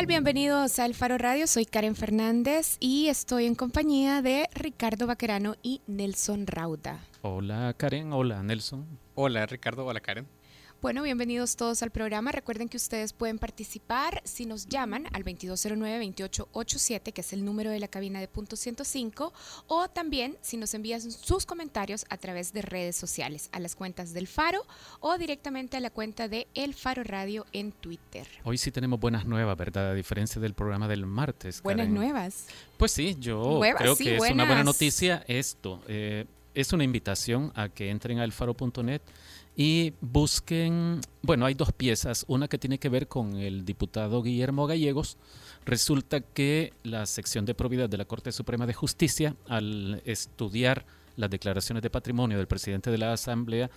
tal? Bienvenidos al Faro Radio. Soy Karen Fernández y estoy en compañía de Ricardo Baquerano y Nelson Rauda. Hola Karen, hola Nelson. Hola Ricardo, hola Karen. Bueno, bienvenidos todos al programa. Recuerden que ustedes pueden participar si nos llaman al 2209-2887, que es el número de la cabina de punto 105, o también si nos envían sus comentarios a través de redes sociales, a las cuentas del Faro o directamente a la cuenta de El Faro Radio en Twitter. Hoy sí tenemos buenas nuevas, ¿verdad? A diferencia del programa del martes. Buenas nuevas. Pues sí, yo creo que es una buena noticia esto. Eh, es una invitación a que entren a elfaro.net y busquen, bueno, hay dos piezas, una que tiene que ver con el diputado Guillermo Gallegos. Resulta que la sección de probidad de la Corte Suprema de Justicia, al estudiar las declaraciones de patrimonio del presidente de la Asamblea,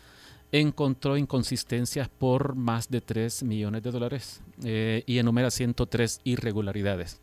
encontró inconsistencias por más de 3 millones de dólares eh, y enumera 103 irregularidades.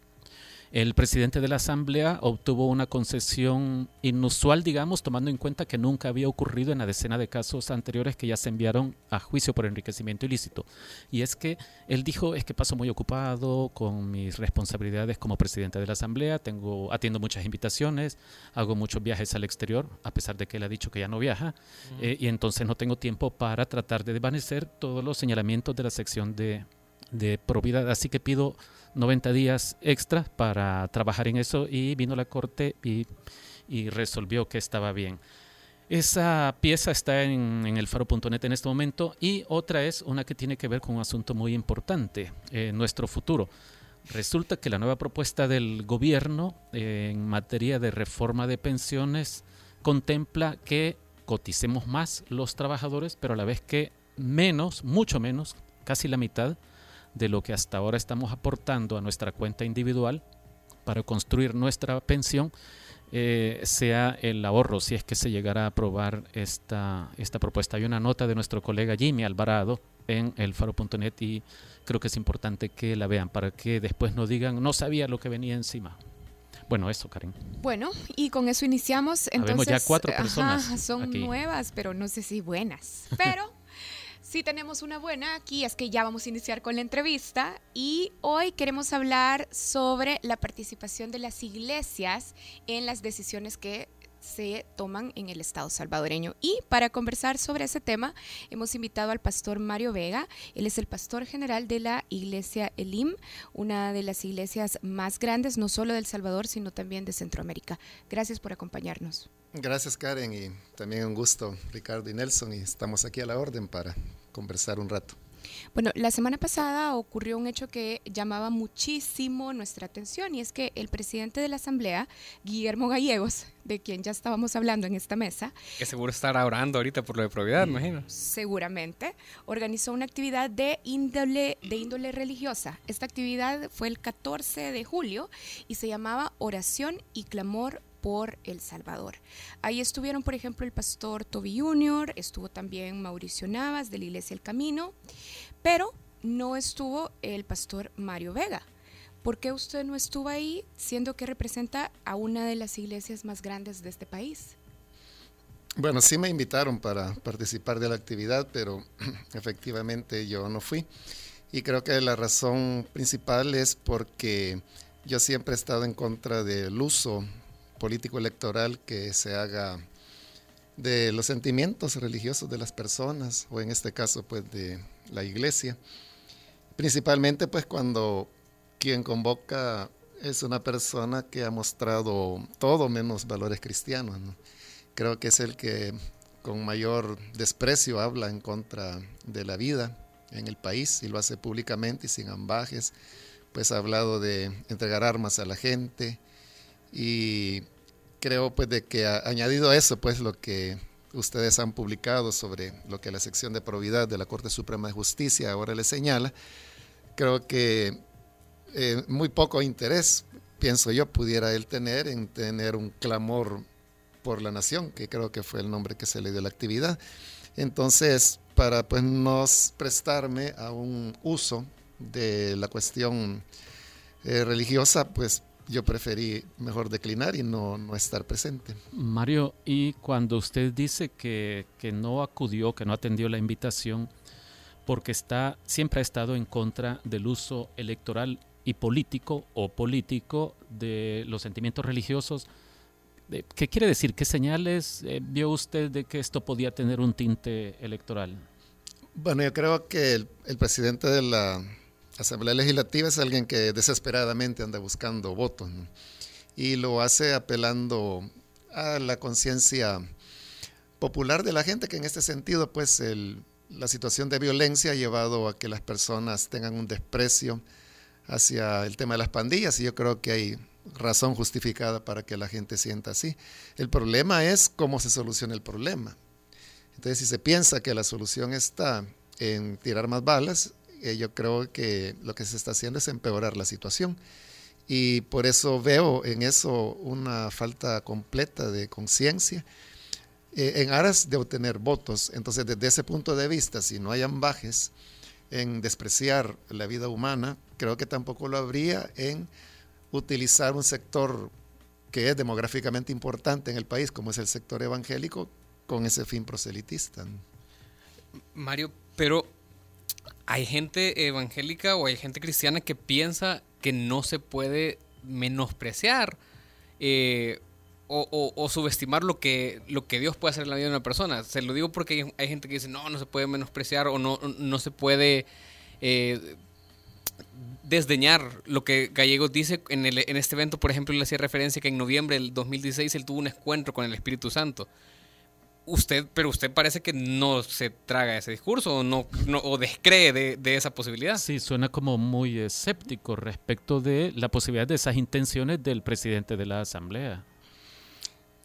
El presidente de la Asamblea obtuvo una concesión inusual, digamos, tomando en cuenta que nunca había ocurrido en la decena de casos anteriores que ya se enviaron a juicio por enriquecimiento ilícito. Y es que él dijo, es que paso muy ocupado con mis responsabilidades como presidente de la Asamblea, tengo, atiendo muchas invitaciones, hago muchos viajes al exterior, a pesar de que él ha dicho que ya no viaja, eh, y entonces no tengo tiempo para tratar de desvanecer todos los señalamientos de la sección de, de probidad. Así que pido 90 días extra para trabajar en eso y vino la corte y, resolvió que estaba bien. Esa pieza está en, el faro.net en este momento y otra es una que tiene que ver con un asunto muy importante, nuestro futuro. Resulta que la nueva propuesta del gobierno eh, en materia de reforma de pensiones contempla que coticemos más los trabajadores, pero a la vez que menos, mucho menos, casi la mitad, de lo que hasta ahora estamos aportando a nuestra cuenta individual para construir nuestra pensión eh, sea el ahorro, si es que se llegara a aprobar esta, esta propuesta. Hay una nota de nuestro colega Jimmy Alvarado en elfaro.net y creo que es importante que la vean para que después no digan, no sabía lo que venía encima. Bueno, eso, Karen. Bueno, y con eso iniciamos. Entonces, ya cuatro personas. son nuevas, pero no sé si buenas. Pero Sí, tenemos una buena aquí, es que ya vamos a iniciar con la entrevista y hoy queremos hablar sobre la participación de las iglesias en las decisiones que se toman en el Estado salvadoreño. Y para conversar sobre ese tema, hemos invitado al pastor Mario Vega. Él es el pastor general de la iglesia Elim, una de las iglesias más grandes, no solo del Salvador, sino también de Centroamérica. Gracias por acompañarnos. Gracias Karen y también un gusto Ricardo y Nelson y estamos aquí a la orden para conversar un rato. Bueno, la semana pasada ocurrió un hecho que llamaba muchísimo nuestra atención y es que el presidente de la Asamblea, Guillermo Gallegos, de quien ya estábamos hablando en esta mesa, que seguro estará orando ahorita por lo de probidad, mm, imagino. Seguramente, organizó una actividad de índole, de índole religiosa. Esta actividad fue el 14 de julio y se llamaba Oración y Clamor por El Salvador. Ahí estuvieron, por ejemplo, el pastor Toby Jr., estuvo también Mauricio Navas de la Iglesia El Camino, pero no estuvo el pastor Mario Vega. ¿Por qué usted no estuvo ahí, siendo que representa a una de las iglesias más grandes de este país? Bueno, sí me invitaron para participar de la actividad, pero efectivamente yo no fui. Y creo que la razón principal es porque yo siempre he estado en contra del uso político electoral que se haga de los sentimientos religiosos de las personas, o en este caso pues de la iglesia. Principalmente pues cuando quien convoca es una persona que ha mostrado todo menos valores cristianos. Creo que es el que con mayor desprecio habla en contra de la vida en el país y lo hace públicamente y sin ambajes. Pues ha hablado de entregar armas a la gente, y creo pues de que ha añadido a eso pues lo que ustedes han publicado sobre lo que la sección de probidad de la Corte Suprema de Justicia ahora le señala, creo que eh, muy poco interés, pienso yo, pudiera él tener en tener un clamor por la nación, que creo que fue el nombre que se le dio a la actividad. Entonces, para pues no prestarme a un uso de la cuestión eh, religiosa, pues yo preferí mejor declinar y no, no estar presente. Mario, y cuando usted dice que, que, no acudió, que no atendió la invitación, porque está, siempre ha estado en contra del uso electoral, y político o político de los sentimientos religiosos. ¿Qué quiere decir? ¿Qué señales eh, vio usted de que esto podía tener un tinte electoral? Bueno, yo creo que el, presidente de la Asamblea Legislativa es alguien que desesperadamente anda buscando votos y lo hace apelando a la conciencia popular de la gente, que en este sentido, pues la situación de violencia ha llevado a que las personas tengan un desprecio hacia el tema de las pandillas y yo creo que hay razón justificada para que la gente sienta así. El problema es cómo se soluciona el problema. Entonces, si se piensa que la solución está en tirar más balas, eh, yo creo que lo que se está haciendo es empeorar la situación. Y por eso veo en eso una falta completa de conciencia eh, en aras de obtener votos. Entonces, desde ese punto de vista, si no hay ambajes en despreciar la vida humana, creo que tampoco lo habría en utilizar un sector que es demográficamente importante en el país, como es el sector evangélico, con ese fin proselitista. Mario, pero hay gente evangélica o hay gente cristiana que piensa que no se puede menospreciar eh, o, subestimar lo que, lo que Dios puede hacer en la vida de una persona. Se lo digo porque hay, gente que dice, no, no se puede menospreciar o no, no se puede eh, desdeñar lo que Gallegos dice en, el, en este evento. Por ejemplo, le hacía referencia que en noviembre del 2016 él tuvo un encuentro con el Espíritu Santo. Usted, pero usted parece que no se traga ese discurso o no, o descree de, de, esa posibilidad. Sí, suena como muy escéptico respecto de la posibilidad de esas intenciones del presidente de la Asamblea.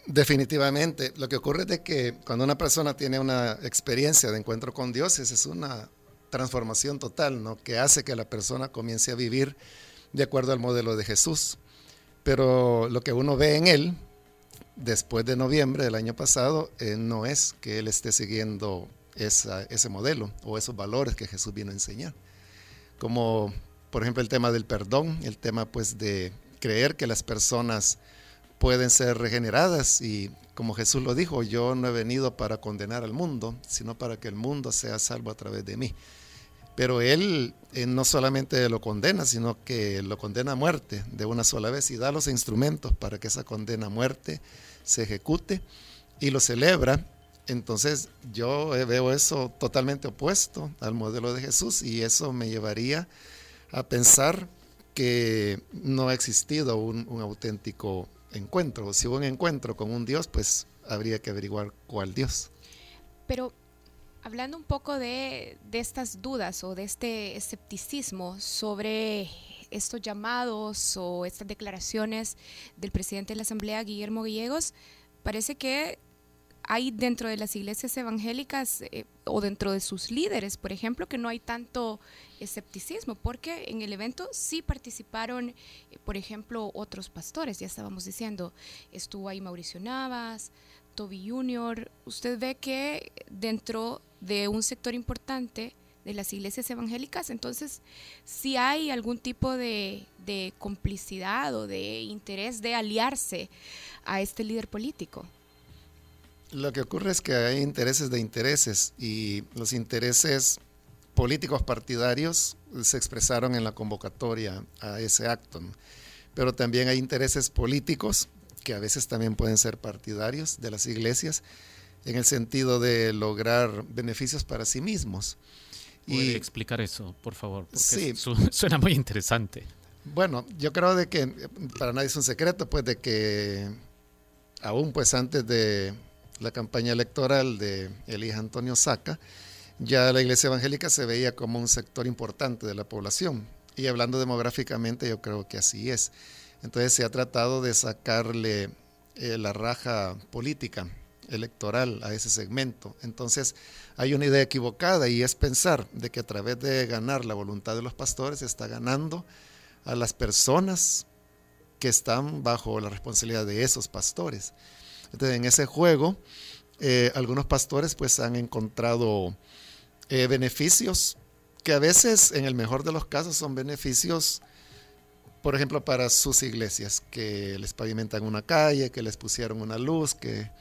Definitivamente. Lo que ocurre es que cuando una persona tiene una experiencia de encuentro con Dios, esa es una transformación total, ¿no? Que hace que la persona comience a vivir de acuerdo al modelo de Jesús. Pero lo que uno ve en él, después de noviembre del año pasado, eh, no es que él esté siguiendo ese modelo o esos valores que Jesús vino a enseñar. Como, por ejemplo, el tema del perdón, el tema pues de creer que las personas pueden ser regeneradas y como Jesús lo dijo, yo no he venido para condenar al mundo, sino para que el mundo sea salvo a través de mí. Pero él, no solamente lo condena, sino que lo condena a muerte de una sola vez y da los instrumentos para que esa condena a muerte se ejecute y lo celebra. Entonces yo veo eso totalmente opuesto al modelo de Jesús y eso me llevaría a pensar que no ha existido un, un auténtico encuentro. Si hubo un encuentro con un Dios, pues habría que averiguar cuál Dios. Pero hablando un poco de, estas dudas o de este escepticismo sobre estos llamados o estas declaraciones del presidente de la Asamblea, Guillermo Gallegos, parece que hay dentro de las iglesias evangélicas eh, o dentro de sus líderes, por ejemplo, que no hay tanto escepticismo, porque en el evento sí participaron, eh, por ejemplo, otros pastores, ya estábamos diciendo, estuvo ahí Mauricio Navas, Toby Junior, usted ve que dentro de un sector importante de las iglesias evangélicas, entonces si hay algún tipo de, de complicidad o de interés de aliarse a este líder político. Lo que ocurre es que hay intereses de intereses y los intereses políticos partidarios se expresaron en la convocatoria a ese acto. Pero también hay intereses políticos que a veces también pueden ser partidarios de las iglesias en el sentido de lograr beneficios para sí mismos. y explicar eso, por favor? Porque suena muy interesante. Bueno, yo creo de que para nadie es un secreto, pues de que aún pues antes de la campaña electoral de Elías Antonio Saca, ya la iglesia evangélica se veía como un sector importante de la población. Y hablando demográficamente, yo creo que así es. Entonces se ha tratado de sacarle eh, la raja política electoral a ese segmento. Entonces hay una idea equivocada y es pensar de que a través de ganar la voluntad de los pastores se está ganando a las personas que están bajo la responsabilidad de esos pastores. Entonces, en ese juego, eh, algunos pastores pues han encontrado eh, beneficios que a veces, en el mejor de los casos, son beneficios, por ejemplo, para sus iglesias, que les pavimentan una calle, que les pusieron una luz, que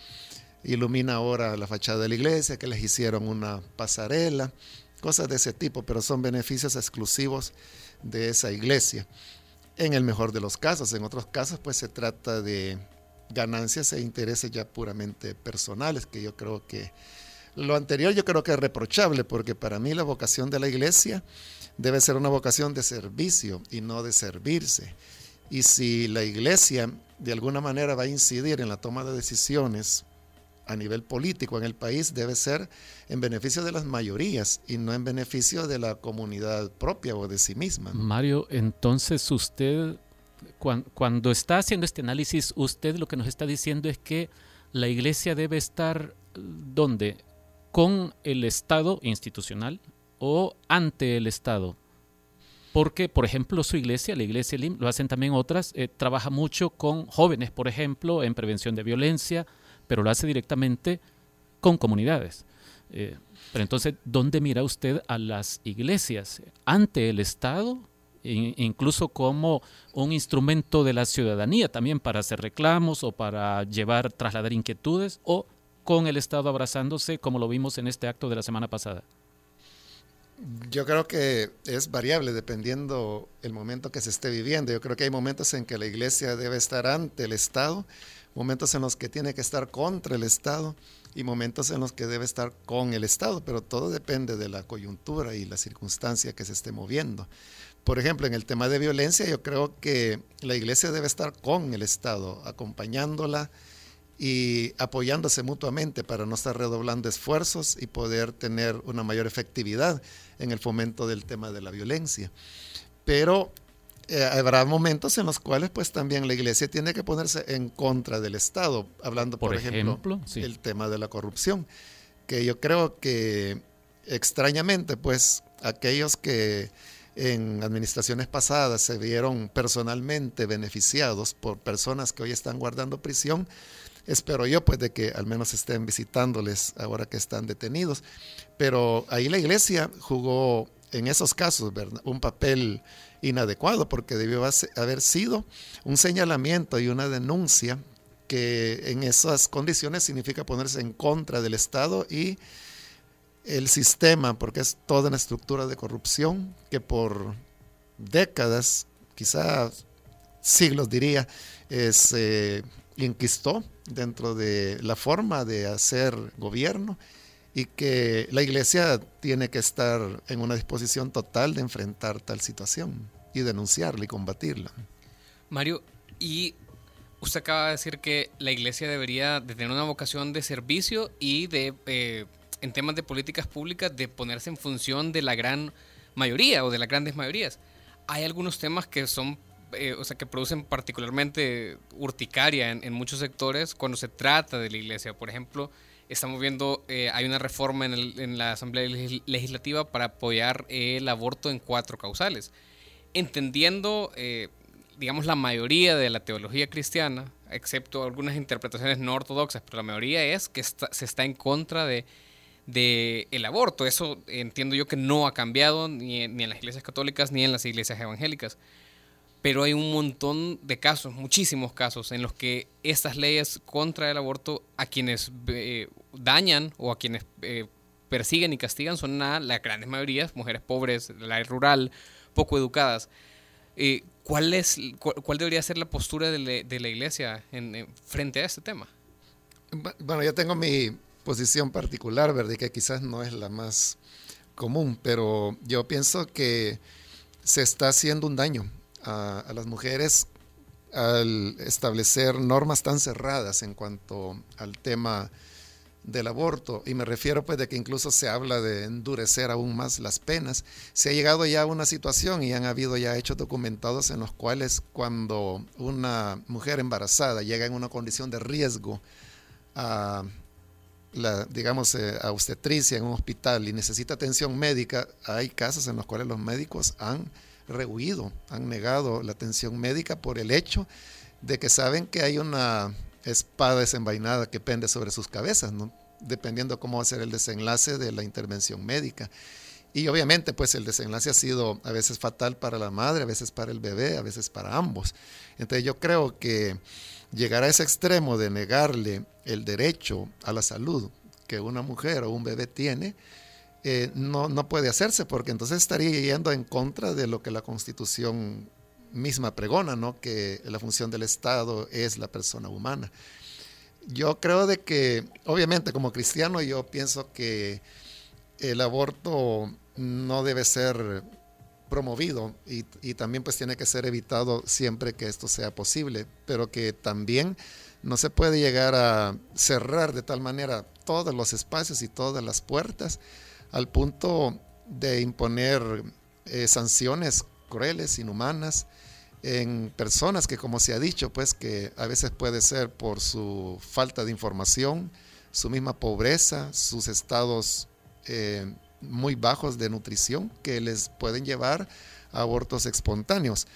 ilumina ahora la fachada de la iglesia, que les hicieron una pasarela, cosas de ese tipo, pero son beneficios exclusivos de esa iglesia. En el mejor de los casos, en otros casos pues se trata de ganancias e intereses ya puramente personales, que yo creo que lo anterior yo creo que es reprochable, porque para mí la vocación de la iglesia debe ser una vocación de servicio y no de servirse. Y si la iglesia de alguna manera va a incidir en la toma de decisiones a nivel político en el país, debe ser en beneficio de las mayorías y no en beneficio de la comunidad propia o de sí misma. Mario, entonces usted, cuando, está haciendo este análisis, usted lo que nos está diciendo es que la iglesia debe estar, ¿dónde? ¿Con el Estado institucional o ante el Estado? porque, por ejemplo, su iglesia, la iglesia LIM, lo hacen también otras, eh, trabaja mucho con jóvenes, por ejemplo, en prevención de violencia, pero lo hace directamente con comunidades. Eh, pero entonces, ¿dónde mira usted a las iglesias? ¿Ante el Estado? incluso como un instrumento de la ciudadanía también para hacer reclamos o para llevar, trasladar inquietudes, o con el Estado abrazándose, como lo vimos en este acto de la semana pasada. Yo creo que es variable dependiendo el momento que se esté viviendo. Yo creo que hay momentos en que la iglesia debe estar ante el Estado, momentos en los que tiene que estar contra el Estado y momentos en los que debe estar con el Estado, pero todo depende de la coyuntura y la circunstancia que se esté moviendo. Por ejemplo, en el tema de violencia, yo creo que la iglesia debe estar con el Estado, acompañándola, y apoyándose mutuamente para no estar redoblando esfuerzos y poder tener una mayor efectividad en el fomento del tema de la violencia. Pero eh, habrá momentos en los cuales pues también la iglesia tiene que ponerse en contra del Estado, hablando por, ejemplo, el tema de la corrupción, que yo creo que extrañamente pues aquellos que en administraciones pasadas se vieron personalmente beneficiados por personas que hoy están guardando prisión, espero yo, pues de que al menos estén visitándoles ahora que están detenidos. Pero ahí la iglesia jugó en esos casos un papel inadecuado porque debió haber sido un señalamiento y una denuncia que en esas condiciones significa ponerse en contra del Estado y el sistema, porque es toda una estructura de corrupción que por décadas, quizás siglos diría, se inquistó dentro de la forma de hacer gobierno y que la iglesia tiene que estar en una disposición total de enfrentar tal situación y denunciarla y combatirla. Mario, y usted acaba de decir que la iglesia debería de tener una vocación de servicio y de, eh, en temas de políticas públicas, de ponerse en función de la gran mayoría o de las grandes mayorías. Hay algunos temas que son eh, o sea, que producen particularmente urticaria en, muchos sectores cuando se trata de la iglesia. Por ejemplo, estamos viendo, eh, hay una reforma en, la Asamblea Legislativa para apoyar el aborto en cuatro causales. Entendiendo, eh, digamos, la mayoría de la teología cristiana, excepto algunas interpretaciones no ortodoxas, pero la mayoría es que se está en contra de, de el aborto. Eso entiendo yo que no ha cambiado ni, ni en las iglesias católicas ni en las iglesias evangélicas pero hay un montón de casos, muchísimos casos, en los que estas leyes contra el aborto a quienes eh, dañan o a quienes eh, persiguen y castigan son a las grandes mayorías, mujeres pobres, de la rural, poco educadas. Eh, ¿cuál, es, cuál, debería ser la postura de, la iglesia en, frente a este tema? Bueno, yo tengo mi posición particular, ¿verdad? Que quizás no es la más común, pero yo pienso que se está haciendo un daño a, las mujeres al establecer normas tan cerradas en cuanto al tema del aborto, y me refiero pues de que incluso se habla de endurecer aún más las penas, se ha llegado ya a una situación y han habido ya hechos documentados en los cuales cuando una mujer embarazada llega en una condición de riesgo a la, digamos, eh, a obstetricia en un hospital y necesita atención médica, hay casos en los cuales los médicos han rehuido, han negado la atención médica por el hecho de que saben que hay una espada desenvainada que pende sobre sus cabezas, ¿no? dependiendo cómo va a ser el desenlace de la intervención médica. Y obviamente, pues el desenlace ha sido a veces fatal para la madre, a veces para el bebé, a veces para ambos. Entonces yo creo que llegar a ese extremo de negarle el derecho a la salud que una mujer o un bebé tiene, eh, no, no puede hacerse, porque entonces estaría yendo en contra de lo que la Constitución misma pregona, ¿no? que la función del Estado es la persona humana. Yo creo de que, obviamente como cristiano, yo pienso que el aborto no debe ser promovido y, también pues tiene que ser evitado siempre que esto sea posible, pero que también no se puede llegar a cerrar de tal manera todos los espacios y todas las puertas al punto de imponer eh, sanciones crueles, inhumanas, en personas que, como se ha dicho, pues que a veces puede ser por su falta de información, su misma pobreza, sus estados eh, muy bajos de nutrición que les pueden llevar a abortos espontáneos.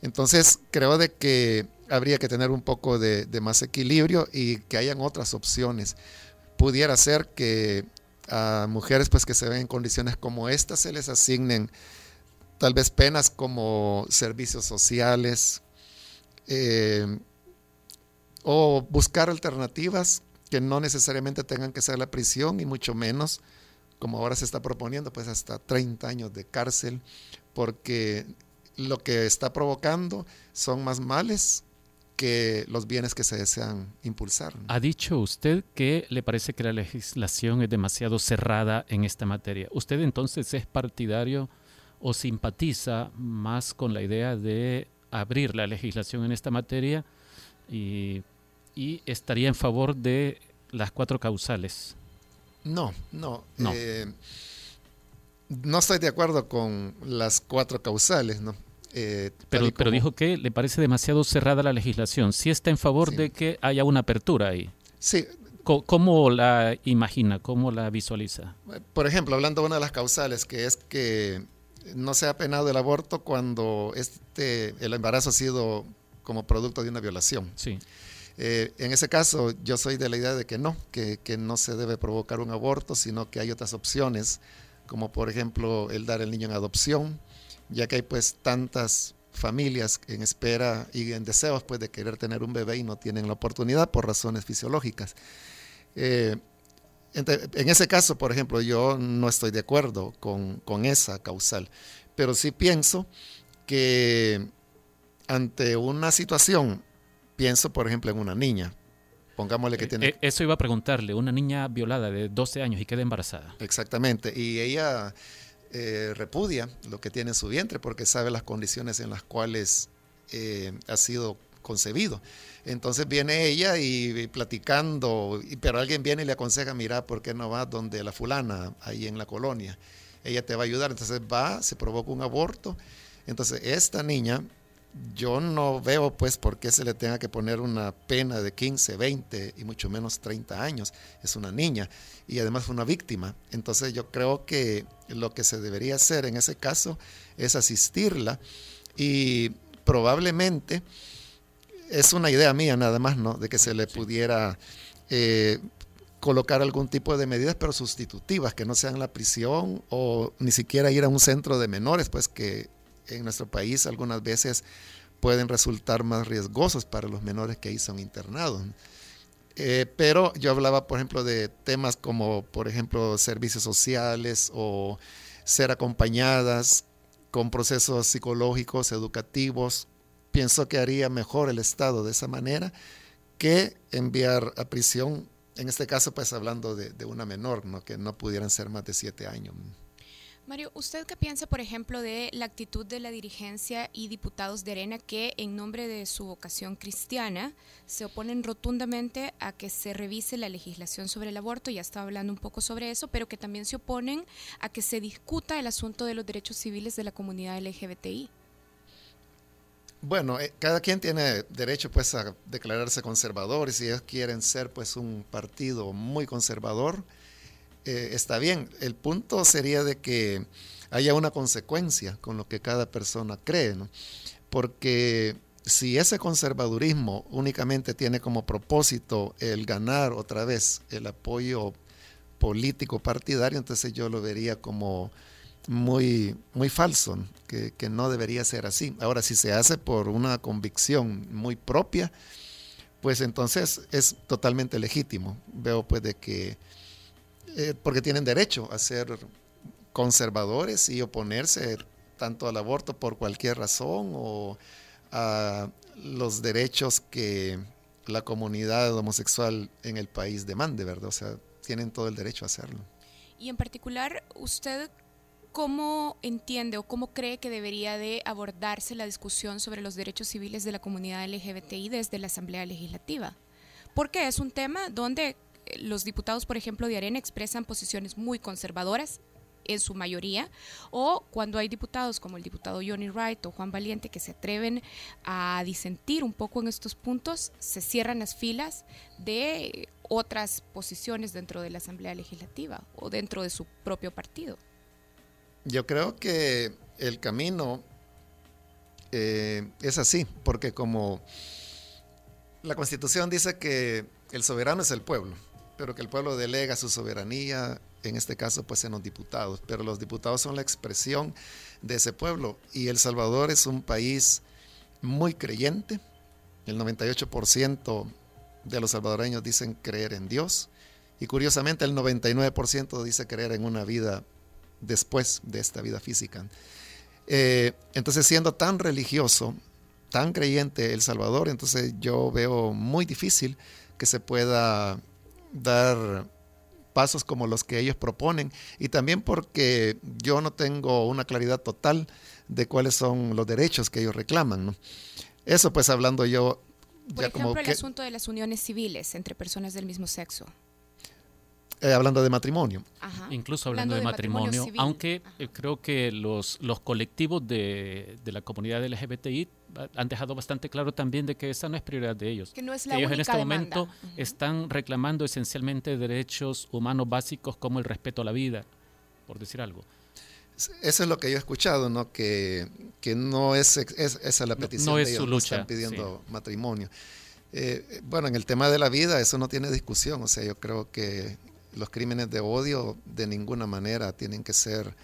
Entonces, creo de que habría que tener un poco de, de más equilibrio y que hayan otras opciones. Pudiera ser que a mujeres pues que se ven en condiciones como estas se les asignen tal vez penas como servicios sociales eh, o buscar alternativas que no necesariamente tengan que ser la prisión y mucho menos como ahora se está proponiendo pues hasta 30 años de cárcel porque lo que está provocando son más males que los bienes que se desean impulsar. Ha dicho usted que le parece que la legislación es demasiado cerrada en esta materia. ¿Usted entonces es partidario o simpatiza más con la idea de abrir la legislación en esta materia y, estaría en favor de las cuatro causales? No, no. No. Eh, no estoy de acuerdo con las cuatro causales, ¿no? Eh, pero, pero dijo que le parece demasiado cerrada la legislación. Si está en favor de que haya una apertura ahí. Sí. ¿Cómo, la imagina? ¿Cómo la visualiza? Por ejemplo, hablando de una de las causales, que es que no se ha penado el aborto cuando este, el embarazo ha sido como producto de una violación. Sí. Eh, en ese caso, yo soy de la idea de que no, que, que, no se debe provocar un aborto, sino que hay otras opciones, como por ejemplo el dar el niño en adopción, ya que hay pues tantas familias en espera y en deseos pues de querer tener un bebé y no tienen la oportunidad por razones fisiológicas. Eh, en ese caso, por ejemplo, yo no estoy de acuerdo con, con esa causal, pero sí pienso que ante una situación, pienso por ejemplo en una niña, pongámosle que eh, tiene... Eh, eso iba a preguntarle, una niña violada de 12 años y queda embarazada. Exactamente, y ella eh, repudia lo que tiene en su vientre porque sabe las condiciones en las cuales eh, ha sido concebido. Entonces viene ella y, platicando, pero alguien viene y le aconseja, mira, ¿por qué no vas donde la fulana, ahí en la colonia? Ella te va a ayudar. Entonces va, se provoca un aborto. Entonces esta niña yo no veo pues por qué se le tenga que poner una pena de 15, 20 y mucho menos 30 años. Es una niña y además fue una víctima. Entonces yo creo que lo que se debería hacer en ese caso es asistirla y probablemente es una idea mía nada más, ¿no? De que se le pudiera eh, colocar algún tipo de medidas, pero sustitutivas, que no sean la prisión o ni siquiera ir a un centro de menores, pues que en nuestro país algunas veces pueden resultar más riesgosos para los menores que ahí son internados. Eh, pero yo hablaba, por ejemplo, de temas como, por ejemplo, servicios sociales o ser acompañadas con procesos psicológicos, educativos. Pienso que haría mejor el Estado de esa manera que enviar a prisión, en este caso, pues hablando de, una menor, ¿no? que no pudieran ser más de siete años. Mario, ¿usted qué piensa, por ejemplo, de la actitud de la dirigencia y diputados de Arena que, en nombre de su vocación cristiana, se oponen rotundamente a que se revise la legislación sobre el aborto? Ya estaba hablando un poco sobre eso, pero que también se oponen a que se discuta el asunto de los derechos civiles de la comunidad LGBTI. Bueno, eh, cada quien tiene derecho pues a declararse conservador y si ellos quieren ser pues un partido muy conservador, eh, está bien. El punto sería de que haya una consecuencia con lo que cada persona cree, ¿no? Porque si ese conservadurismo únicamente tiene como propósito el ganar otra vez el apoyo político partidario, entonces yo lo vería como muy, muy falso, que, que, no debería ser así. Ahora, si se hace por una convicción muy propia, pues entonces es totalmente legítimo. Veo pues de que eh, porque tienen derecho a ser conservadores y oponerse tanto al aborto por cualquier razón o a los derechos que la comunidad homosexual en el país demande, ¿verdad? O sea, tienen todo el derecho a hacerlo. Y en particular, ¿usted cómo entiende o cómo cree que debería de abordarse la discusión sobre los derechos civiles de la comunidad LGBTI desde la Asamblea Legislativa? Porque es un tema donde eh, los diputados, por ejemplo, de Arena expresan posiciones muy conservadoras en su mayoría, o cuando hay diputados como el diputado Johnny Wright o Juan Valiente que se atreven a disentir un poco en estos puntos, se cierran las filas de otras posiciones dentro de la Asamblea Legislativa o dentro de su propio partido. Yo creo que el camino eh, es así, porque como la Constitución dice que el soberano es el pueblo, pero que el pueblo delega su soberanía en este caso pues en los diputados, pero los diputados son la expresión de ese pueblo. Y El Salvador es un país muy creyente, el 98% de los salvadoreños dicen creer en Dios. Y curiosamente el 99% dice creer en una vida después de esta vida física. Eh, entonces siendo tan religioso, tan creyente El Salvador, entonces yo veo muy difícil que se pueda dar pasos como los que ellos proponen y también porque yo no tengo una claridad total de cuáles son los derechos que ellos reclaman. Eso pues hablando yo... Por ejemplo, el asunto de las uniones civiles entre personas del mismo sexo. Eh, hablando de matrimonio. Incluso hablando, de, matrimonio, aunque eh, creo que los, los colectivos de, de, la comunidad LGBTI han dejado bastante claro también de que esa no es prioridad de ellos. Que no es ellos en este momento están reclamando esencialmente derechos humanos básicos como el respeto a la vida, por decir algo. Eso es lo que yo he escuchado, ¿no? Que, que no es, es, esa la petición no, de ellos, su lucha, están pidiendo matrimonio. Eh, bueno, en el tema de la vida eso no tiene discusión, o sea, yo creo que los crímenes de odio de ninguna manera tienen que ser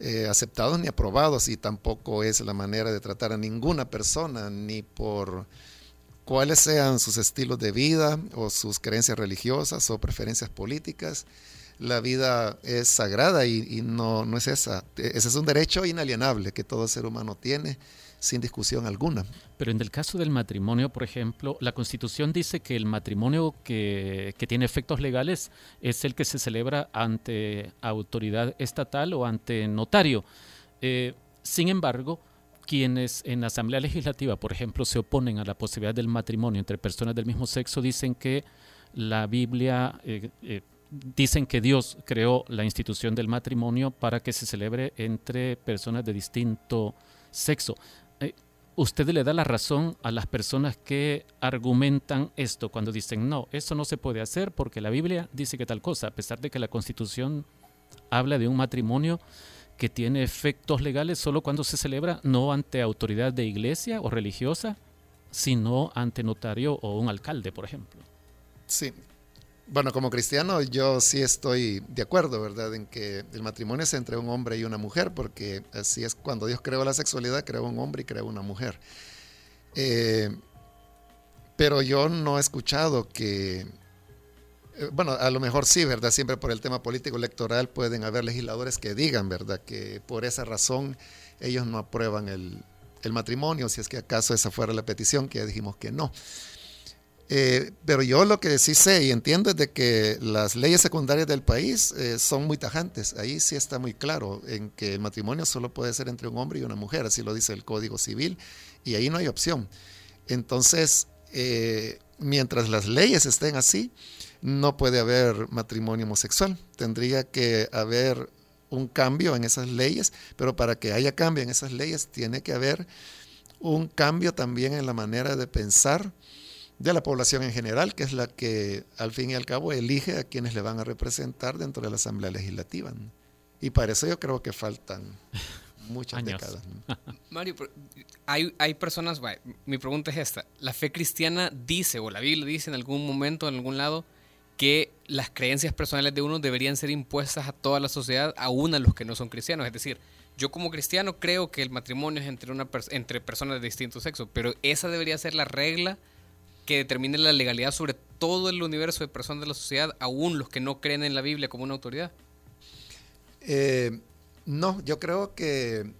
eh, aceptados ni aprobados y tampoco es la manera de tratar a ninguna persona, ni por cuáles sean sus estilos de vida o sus creencias religiosas o preferencias políticas. La vida es sagrada y, y no, no es esa. Ese es un derecho inalienable que todo ser humano tiene sin discusión alguna. Pero en el caso del matrimonio, por ejemplo, la Constitución dice que el matrimonio que, tiene efectos legales es el que se celebra ante autoridad estatal o ante notario. Eh, sin embargo, quienes en la Asamblea Legislativa, por ejemplo, se oponen a la posibilidad del matrimonio entre personas del mismo sexo, dicen que la Biblia, eh, eh, dicen que Dios creó la institución del matrimonio para que se celebre entre personas de distinto sexo usted le da la razón a las personas que argumentan esto cuando dicen, no, eso no se puede hacer porque la Biblia dice que tal cosa, a pesar de que la Constitución habla de un matrimonio que tiene efectos legales solo cuando se celebra no ante autoridad de iglesia o religiosa, sino ante notario o un alcalde, por ejemplo. Sí, bueno, como cristiano yo sí estoy de acuerdo, ¿verdad? En que el matrimonio es entre un hombre y una mujer, porque así es cuando Dios creó la sexualidad, creó un hombre y creó una mujer. Eh, pero yo no he escuchado que, eh, bueno, a lo mejor sí, ¿verdad? Siempre por el tema político electoral pueden haber legisladores que digan, ¿verdad? Que por esa razón ellos no aprueban el, el matrimonio, si es que acaso esa fuera la petición, que ya dijimos que no. Eh, pero yo lo que sí sé y entiendo es de que las leyes secundarias del país eh, son muy tajantes. Ahí sí está muy claro en que el matrimonio solo puede ser entre un hombre y una mujer, así lo dice el Código Civil, y ahí no hay opción. Entonces, eh, mientras las leyes estén así, no puede haber matrimonio homosexual. Tendría que haber un cambio en esas leyes, pero para que haya cambio en esas leyes tiene que haber un cambio también en la manera de pensar de la población en general, que es la que al fin y al cabo elige a quienes le van a representar dentro de la Asamblea Legislativa. Y para eso yo creo que faltan muchas décadas. Mario, hay, hay personas, mi pregunta es esta, ¿la fe cristiana dice, o la Biblia dice en algún momento, en algún lado, que las creencias personales de uno deberían ser impuestas a toda la sociedad, aún a los que no son cristianos? Es decir, yo como cristiano creo que el matrimonio es entre, una entre personas de distinto sexo, pero esa debería ser la regla que determine la legalidad sobre todo el universo de personas de la sociedad, aún los que no creen en la Biblia como una autoridad? Eh, No, yo creo que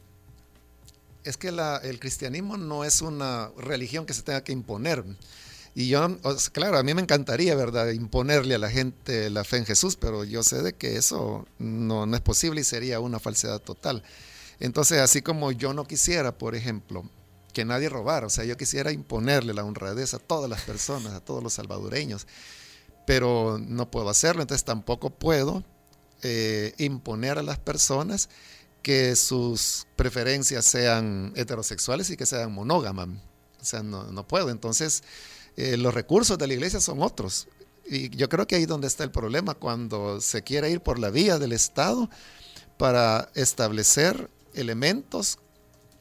es que el cristianismo no es una religión que se tenga que imponer. Y yo, claro, a mí me encantaría, ¿verdad?, imponerle a la gente la fe en Jesús, pero yo sé de que eso no, no es posible y sería una falsedad total. Entonces, así como yo no quisiera, por ejemplo, que nadie robara, o sea, yo quisiera imponerle la honradez a todas las personas, a todos los salvadoreños, pero no puedo hacerlo, entonces tampoco puedo eh, imponer a las personas que sus preferencias sean heterosexuales y que sean monógamas. O sea, no, puedo. Entonces, eh, los recursos de la iglesia son otros. Y yo creo que ahí donde está el problema, cuando se quiere ir por la vía del Estado para establecer elementos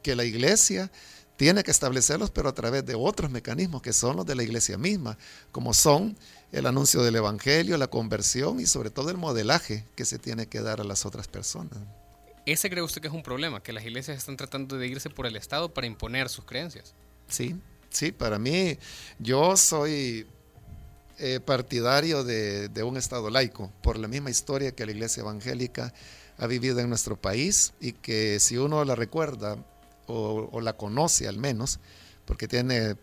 que la iglesia tiene que establecerlos, pero a través de otros mecanismos que son los de la iglesia misma, como son el anuncio del Evangelio, la conversión y sobre todo el modelaje que se tiene que dar a las otras personas. ¿Ese cree usted que es un problema? Que las iglesias están tratando de irse por el Estado para imponer sus creencias. Sí, sí, para mí, yo soy eh, partidario de, un Estado laico, por la misma historia que la iglesia evangélica ha vivido en nuestro país y que si uno la recuerda o, la conoce al menos, porque tiene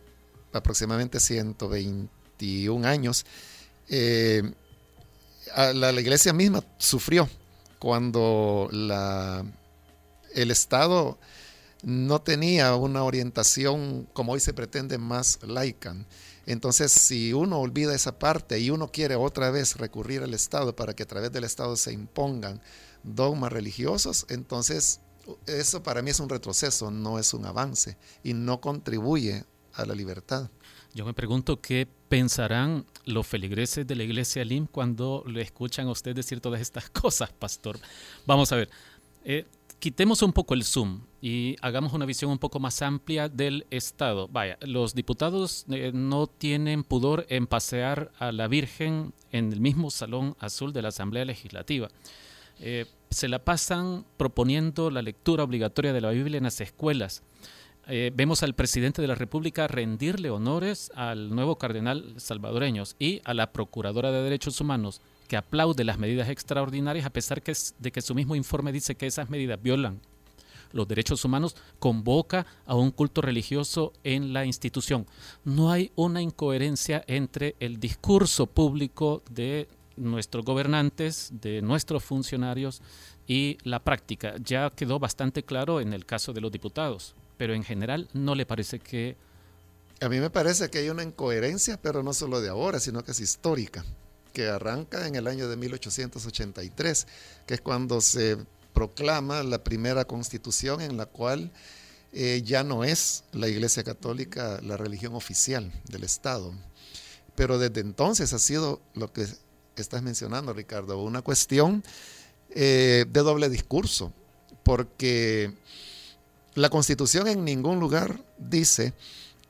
aproximadamente 121 años, eh, la iglesia misma sufrió cuando el Estado no tenía una orientación como hoy se pretende más laica. Entonces, si uno olvida esa parte y uno quiere otra vez recurrir al Estado para que a través del Estado se impongan dogmas religiosos, entonces eso para mí es un retroceso, no es un avance y no contribuye a la libertad. Yo me pregunto qué pensarán los feligreses de la iglesia LIM cuando le escuchan a usted decir todas estas cosas, pastor. Vamos a ver, eh, quitemos un poco el zoom y hagamos una visión un poco más amplia del Estado. Vaya, los diputados eh, no tienen pudor en pasear a la Virgen en el mismo salón azul de la Asamblea Legislativa. Eh, se la pasan proponiendo la lectura obligatoria de la Biblia en las escuelas. Eh, vemos al presidente de la República rendirle honores al nuevo cardenal salvadoreños y a la Procuradora de Derechos Humanos, que aplaude las medidas extraordinarias a pesar de que su mismo informe dice que esas medidas violan los derechos humanos, convoca a un culto religioso en la institución. No hay una incoherencia entre el discurso público de nuestros gobernantes, de nuestros funcionarios y la práctica. Ya quedó bastante claro en el caso de los diputados pero en general no le parece que... A mí me parece que hay una incoherencia, pero no solo de ahora, sino que es histórica, que arranca en el año de 1883, que es cuando se proclama la primera constitución en la cual eh, ya no es la Iglesia Católica la religión oficial del Estado. Pero desde entonces ha sido lo que estás mencionando, Ricardo, una cuestión eh, de doble discurso, porque la constitución en ningún lugar dice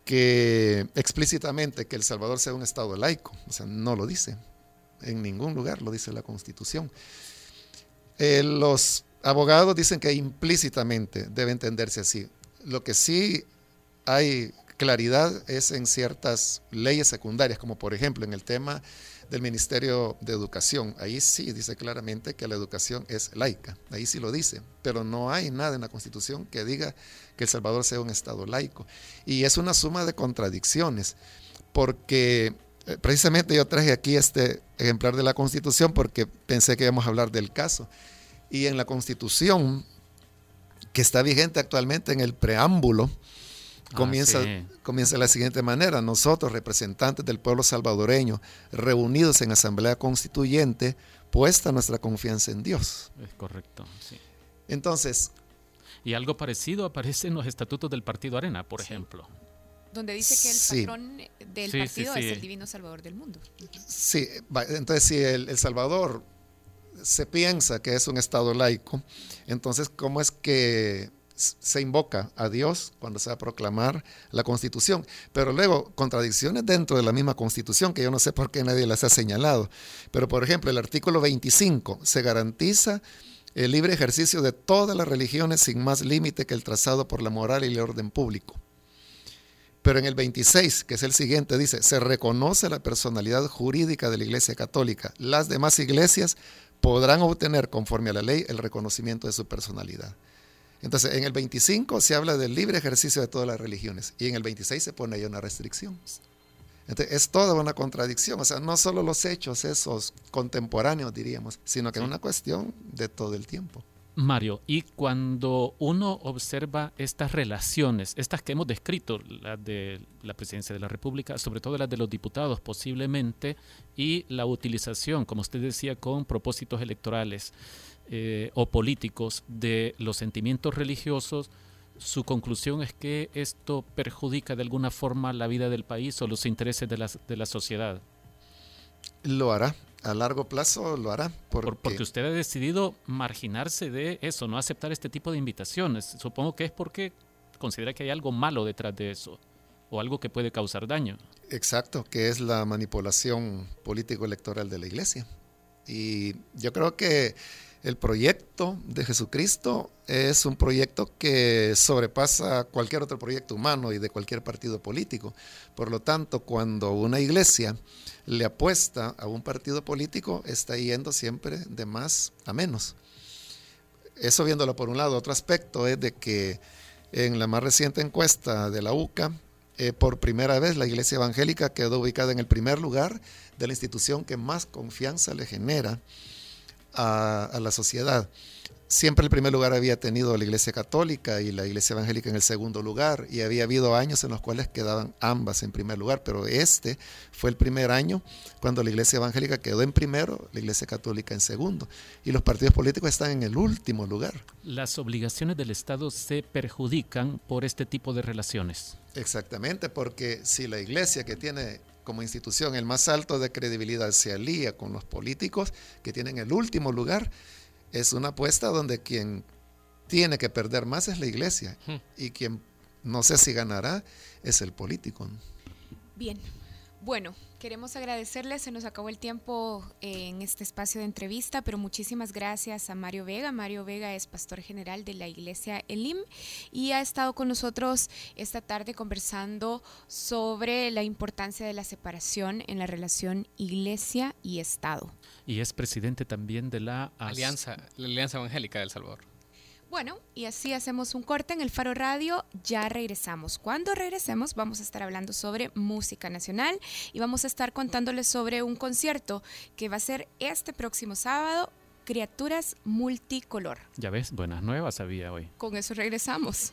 que explícitamente que El Salvador sea un Estado laico, o sea, no lo dice, en ningún lugar lo dice la constitución. Eh, los abogados dicen que implícitamente debe entenderse así. Lo que sí hay claridad es en ciertas leyes secundarias, como por ejemplo en el tema del Ministerio de Educación. Ahí sí dice claramente que la educación es laica, ahí sí lo dice, pero no hay nada en la Constitución que diga que El Salvador sea un Estado laico. Y es una suma de contradicciones, porque eh, precisamente yo traje aquí este ejemplar de la Constitución porque pensé que íbamos a hablar del caso. Y en la Constitución, que está vigente actualmente en el preámbulo, Ah, comienza, comienza de la siguiente manera. Nosotros, representantes del pueblo salvadoreño, reunidos en Asamblea Constituyente, puesta nuestra confianza en Dios. Es correcto, sí. Entonces... Y algo parecido aparece en los estatutos del Partido Arena, por ejemplo. Donde dice que el patrón del partido es el divino Salvador del mundo. Sí, entonces si el Salvador se piensa que es un Estado laico, entonces ¿cómo es que se invoca a Dios cuando se va a proclamar la constitución, pero luego contradicciones dentro de la misma constitución que yo no sé por qué nadie las ha señalado. Pero por ejemplo, el artículo 25 se garantiza el libre ejercicio de todas las religiones sin más límite que el trazado por la moral y el orden público. Pero en el 26, que es el siguiente, dice, se reconoce la personalidad jurídica de la Iglesia Católica. Las demás iglesias podrán obtener conforme a la ley el reconocimiento de su personalidad. Entonces, en el 25 se habla del libre ejercicio de todas las religiones y en el 26 se pone ahí una restricción. Entonces, es toda una contradicción, o sea, no solo los hechos esos contemporáneos, diríamos, sino que es una cuestión de todo el tiempo. Mario, y cuando uno observa estas relaciones, estas que hemos descrito, las de la presidencia de la República, sobre todo las de los diputados posiblemente, y la utilización, como usted decía, con propósitos electorales eh, o políticos de los sentimientos religiosos, su conclusión es que esto perjudica de alguna forma la vida del país o los intereses de la, de la sociedad. Lo hará, a largo plazo lo hará. Porque... porque usted ha decidido marginarse de eso, no aceptar este tipo de invitaciones. Supongo que es porque considera que hay algo malo detrás de eso o algo que puede causar daño. Exacto, que es la manipulación político-electoral de la iglesia. Y yo creo que el proyecto de Jesucristo es un proyecto que sobrepasa cualquier otro proyecto humano y de cualquier partido político. Por lo tanto, cuando una iglesia le apuesta a un partido político, está yendo siempre de más a menos. Eso viéndolo por un lado. Otro aspecto es de que en la más reciente encuesta de la UCA, eh, por primera vez la iglesia evangélica quedó ubicada en el primer lugar de la institución que más confianza le genera a, la sociedad. Siempre el primer lugar había tenido la Iglesia Católica y la Iglesia Evangélica en el segundo lugar, y había habido años en los cuales quedaban ambas en primer lugar, pero este fue el primer año cuando la Iglesia Evangélica quedó en primero, la Iglesia Católica en segundo, y los partidos políticos están en el último lugar. Las obligaciones del Estado se perjudican por este tipo de relaciones. Exactamente, porque si la Iglesia que tiene como institución el más alto de credibilidad se alía con los políticos que tienen el último lugar, es una apuesta donde quien tiene que perder más es la iglesia y quien no sé si ganará es el político. Bien, bueno, queremos agradecerles, se nos acabó el tiempo en este espacio de entrevista, pero muchísimas gracias a Mario Vega. Mario Vega es pastor general de la iglesia Elim y ha estado con nosotros esta tarde conversando sobre la importancia de la separación en la relación iglesia y Estado. Y es presidente también de la Alianza, la Alianza Evangélica del Salvador. Bueno, y así hacemos un corte en el Faro Radio, ya regresamos. Cuando regresemos vamos a estar hablando sobre música nacional y vamos a estar contándoles sobre un concierto que va a ser este próximo sábado, Criaturas Multicolor. Ya ves, buenas nuevas había hoy. Con eso regresamos.